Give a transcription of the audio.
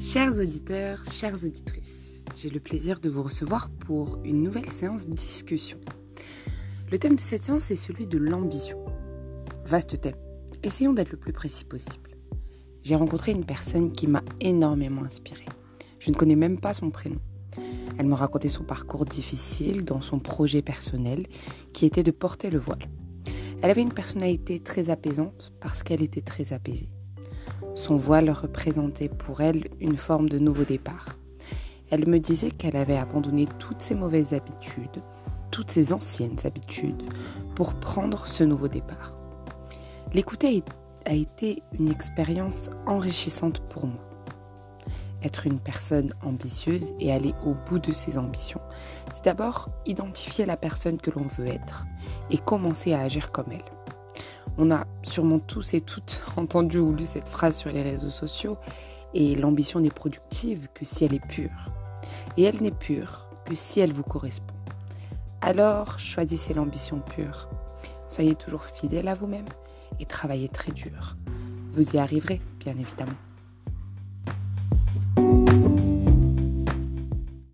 Chers auditeurs, chères auditrices, j'ai le plaisir de vous recevoir pour une nouvelle séance discussion. Le thème de cette séance est celui de l'ambition. Vaste thème. Essayons d'être le plus précis possible. J'ai rencontré une personne qui m'a énormément inspirée. Je ne connais même pas son prénom. Elle me racontait son parcours difficile dans son projet personnel qui était de porter le voile. Elle avait une personnalité très apaisante parce qu'elle était très apaisée. Son voile représentait pour elle une forme de nouveau départ. Elle me disait qu'elle avait abandonné toutes ses mauvaises habitudes, toutes ses anciennes habitudes, pour prendre ce nouveau départ. L'écouter a été une expérience enrichissante pour moi. Être une personne ambitieuse et aller au bout de ses ambitions, c'est d'abord identifier la personne que l'on veut être et commencer à agir comme elle. On a sûrement tous et toutes entendu ou lu cette phrase sur les réseaux sociaux et l'ambition n'est productive que si elle est pure. Et elle n'est pure que si elle vous correspond. Alors choisissez l'ambition pure. Soyez toujours fidèle à vous-même et travaillez très dur. Vous y arriverez, bien évidemment.